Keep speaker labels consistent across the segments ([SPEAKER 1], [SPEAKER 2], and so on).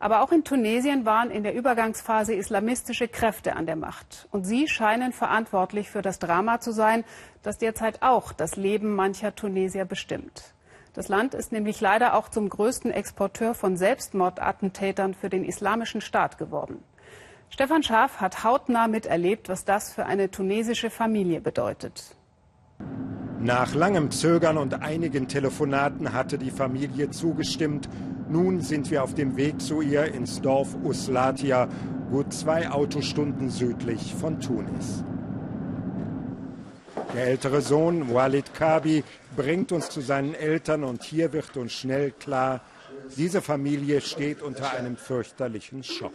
[SPEAKER 1] Aber auch in Tunesien waren in der Übergangsphase islamistische Kräfte an der Macht. Und sie scheinen verantwortlich für das Drama zu sein, das derzeit auch das Leben mancher Tunesier bestimmt. Das Land ist nämlich leider auch zum größten Exporteur von Selbstmordattentätern für den Islamischen Staat geworden. Stefan Schaaf hat hautnah miterlebt, was das für eine tunesische Familie bedeutet.
[SPEAKER 2] Nach langem Zögern und einigen Telefonaten hatte die Familie zugestimmt. Nun sind wir auf dem Weg zu ihr ins Dorf Uslatia, gut zwei Autostunden südlich von Tunis. Der ältere Sohn, Walid Kabi, bringt uns zu seinen Eltern und hier wird uns schnell klar, diese Familie steht unter einem fürchterlichen Schock.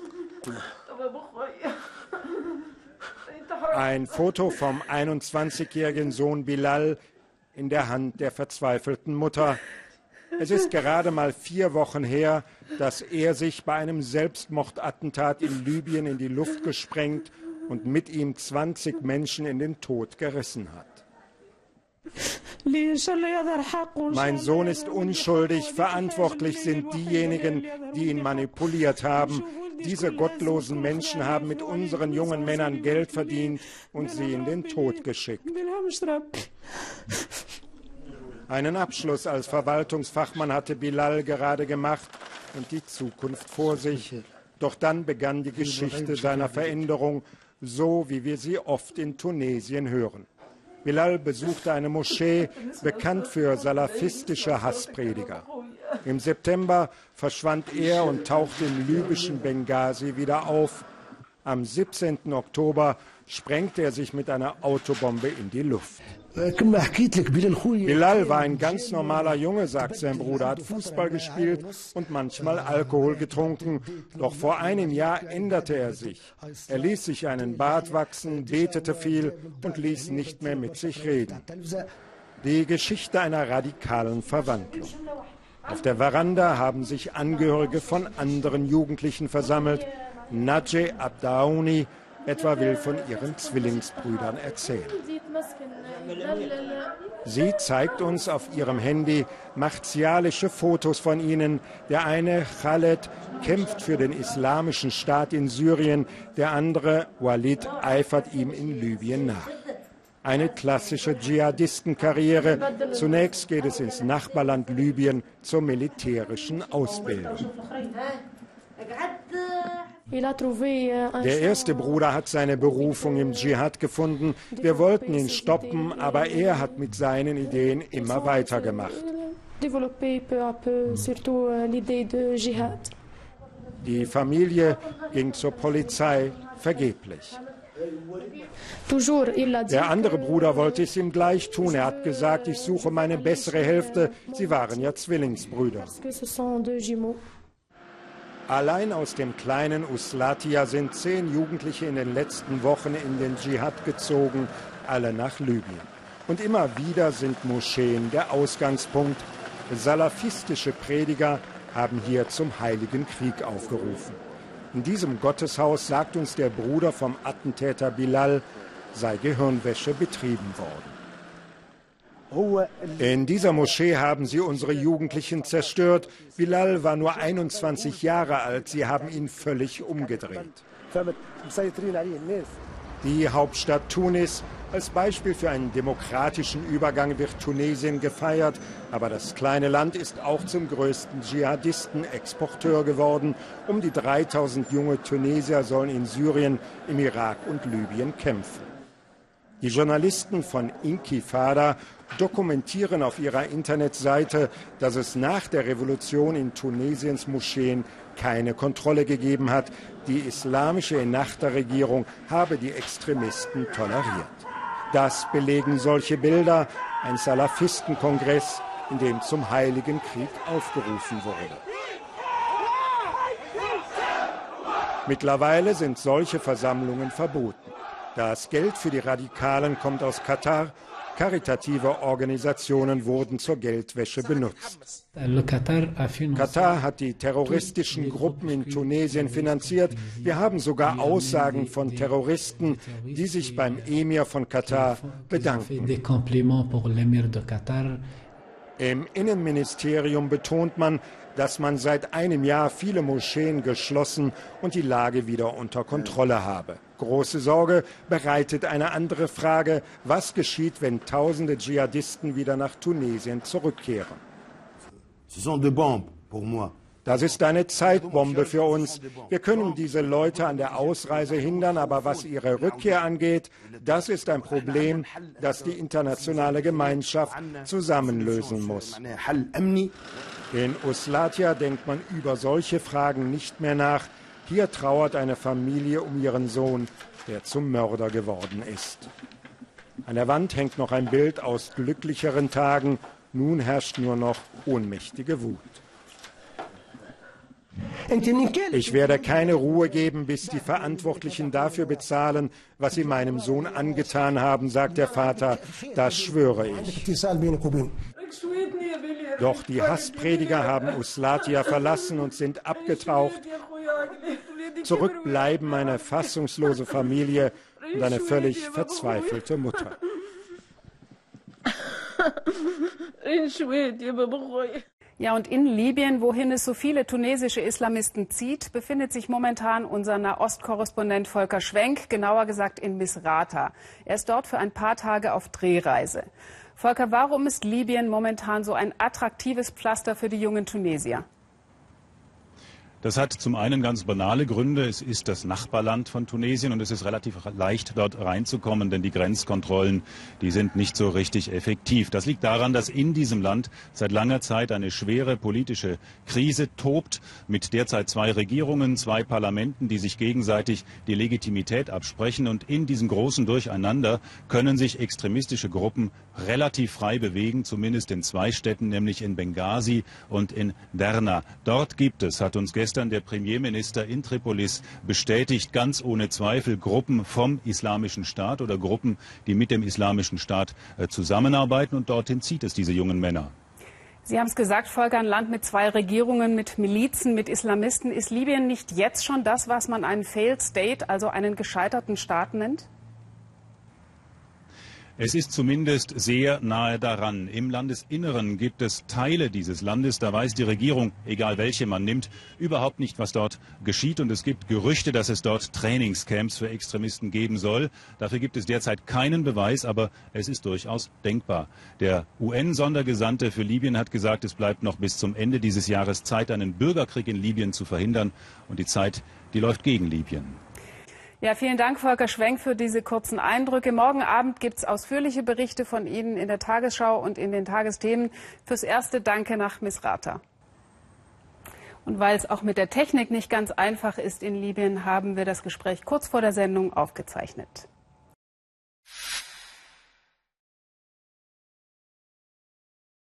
[SPEAKER 2] Ein Foto vom 21-jährigen Sohn Bilal in der Hand der verzweifelten Mutter. Es ist gerade mal vier Wochen her, dass er sich bei einem Selbstmordattentat in Libyen in die Luft gesprengt und mit ihm 20 Menschen in den Tod gerissen hat. Mein Sohn ist unschuldig, verantwortlich sind diejenigen, die ihn manipuliert haben. Diese gottlosen Menschen haben mit unseren jungen Männern Geld verdient und sie in den Tod geschickt. Einen Abschluss als Verwaltungsfachmann hatte Bilal gerade gemacht und die Zukunft vor sich. Doch dann begann die Geschichte seiner Veränderung, so wie wir sie oft in Tunesien hören. Bilal besuchte eine Moschee, bekannt für salafistische Hassprediger. Im September verschwand er und tauchte im libyschen Benghazi wieder auf. Am 17. Oktober sprengte er sich mit einer Autobombe in die Luft. Bilal war ein ganz normaler Junge, sagt sein Bruder, hat Fußball gespielt und manchmal Alkohol getrunken. Doch vor einem Jahr änderte er sich. Er ließ sich einen Bart wachsen, betete viel und ließ nicht mehr mit sich reden. Die Geschichte einer radikalen Verwandlung. Auf der Veranda haben sich Angehörige von anderen Jugendlichen versammelt. Najee Abdaouni etwa will von ihren Zwillingsbrüdern erzählen. Sie zeigt uns auf ihrem Handy martialische Fotos von ihnen. Der eine, Khaled, kämpft für den islamischen Staat in Syrien, der andere, Walid, eifert ihm in Libyen nach. Eine klassische Dschihadistenkarriere. Zunächst geht es ins Nachbarland Libyen zur militärischen Ausbildung. Der erste Bruder hat seine Berufung im Dschihad gefunden. Wir wollten ihn stoppen, aber er hat mit seinen Ideen immer weitergemacht. Die Familie ging zur Polizei, vergeblich. Der andere Bruder wollte es ihm gleich tun. Er hat gesagt, ich suche meine bessere Hälfte. Sie waren ja Zwillingsbrüder. Allein aus dem kleinen Uslatia sind zehn Jugendliche in den letzten Wochen in den Dschihad gezogen, alle nach Libyen. Und immer wieder sind Moscheen der Ausgangspunkt. Salafistische Prediger haben hier zum Heiligen Krieg aufgerufen. In diesem Gotteshaus, sagt uns der Bruder vom Attentäter Bilal, sei Gehirnwäsche betrieben worden. In dieser Moschee haben sie unsere Jugendlichen zerstört. Bilal war nur 21 Jahre alt. Sie haben ihn völlig umgedreht. Die Hauptstadt Tunis. Als Beispiel für einen demokratischen Übergang wird Tunesien gefeiert. Aber das kleine Land ist auch zum größten Dschihadisten-Exporteur geworden. Um die 3000 junge Tunesier sollen in Syrien, im Irak und Libyen kämpfen. Die Journalisten von Inkifada dokumentieren auf ihrer Internetseite, dass es nach der Revolution in Tunesiens Moscheen keine Kontrolle gegeben hat. Die islamische Ennahda-Regierung habe die Extremisten toleriert. Das belegen solche Bilder, ein Salafistenkongress, in dem zum Heiligen Krieg aufgerufen wurde. Mittlerweile sind solche Versammlungen verboten. Das Geld für die Radikalen kommt aus Katar Karitative Organisationen wurden zur Geldwäsche benutzt. Katar hat die terroristischen Gruppen in Tunesien finanziert. Wir haben sogar Aussagen von Terroristen, die sich beim Emir von Katar bedanken. Im Innenministerium betont man, dass man seit einem Jahr viele Moscheen geschlossen und die Lage wieder unter Kontrolle habe. Große Sorge bereitet eine andere Frage. Was geschieht, wenn tausende Dschihadisten wieder nach Tunesien zurückkehren? Das ist eine Zeitbombe für uns. Wir können diese Leute an der Ausreise hindern, aber was ihre Rückkehr angeht, das ist ein Problem, das die internationale Gemeinschaft zusammenlösen muss. In Uslatia denkt man über solche Fragen nicht mehr nach. Hier trauert eine Familie um ihren Sohn, der zum Mörder geworden ist. An der Wand hängt noch ein Bild aus glücklicheren Tagen. Nun herrscht nur noch ohnmächtige Wut. Ich werde keine Ruhe geben, bis die Verantwortlichen dafür bezahlen, was sie meinem Sohn angetan haben, sagt der Vater. Das schwöre ich. Doch die Hassprediger haben Uslatia verlassen und sind abgetaucht. Zurück bleiben eine fassungslose Familie und eine völlig verzweifelte Mutter.
[SPEAKER 1] Ja, und in Libyen, wohin es so viele tunesische Islamisten zieht, befindet sich momentan unser Nahostkorrespondent Volker Schwenk, genauer gesagt in Misrata. Er ist dort für ein paar Tage auf Drehreise. Volker, warum ist Libyen momentan so ein attraktives Pflaster für die jungen Tunesier?
[SPEAKER 3] Das hat zum einen ganz banale Gründe. Es ist das Nachbarland von Tunesien und es ist relativ leicht, dort reinzukommen, denn die Grenzkontrollen, die sind nicht so richtig effektiv. Das liegt daran, dass in diesem Land seit langer Zeit eine schwere politische Krise tobt, mit derzeit zwei Regierungen, zwei Parlamenten, die sich gegenseitig die Legitimität absprechen. Und in diesem großen Durcheinander können sich extremistische Gruppen relativ frei bewegen, zumindest in zwei Städten, nämlich in Benghazi und in Derna. Dort gibt es, hat uns gestern gestern der Premierminister in Tripolis bestätigt, ganz ohne Zweifel Gruppen vom Islamischen Staat oder Gruppen, die mit dem Islamischen Staat äh, zusammenarbeiten. Und dorthin zieht es diese jungen Männer.
[SPEAKER 1] Sie haben es gesagt, Volker, ein Land mit zwei Regierungen, mit Milizen, mit Islamisten. Ist Libyen nicht jetzt schon das, was man einen Failed State, also einen gescheiterten Staat nennt?
[SPEAKER 3] Es ist zumindest sehr nahe daran. Im Landesinneren gibt es Teile dieses Landes, da weiß die Regierung, egal welche man nimmt, überhaupt nicht, was dort geschieht. Und es gibt Gerüchte, dass es dort Trainingscamps für Extremisten geben soll. Dafür gibt es derzeit keinen Beweis, aber es ist durchaus denkbar. Der UN-Sondergesandte für Libyen hat gesagt, es bleibt noch bis zum Ende dieses Jahres Zeit, einen Bürgerkrieg in Libyen zu verhindern. Und die Zeit, die läuft gegen Libyen.
[SPEAKER 1] Ja, vielen Dank, Volker Schwenk, für diese kurzen Eindrücke. Morgen Abend gibt es ausführliche Berichte von Ihnen in der Tagesschau und in den Tagesthemen. Fürs Erste danke nach Misrata. Und weil es auch mit der Technik nicht ganz einfach ist in Libyen, haben wir das Gespräch kurz vor der Sendung aufgezeichnet.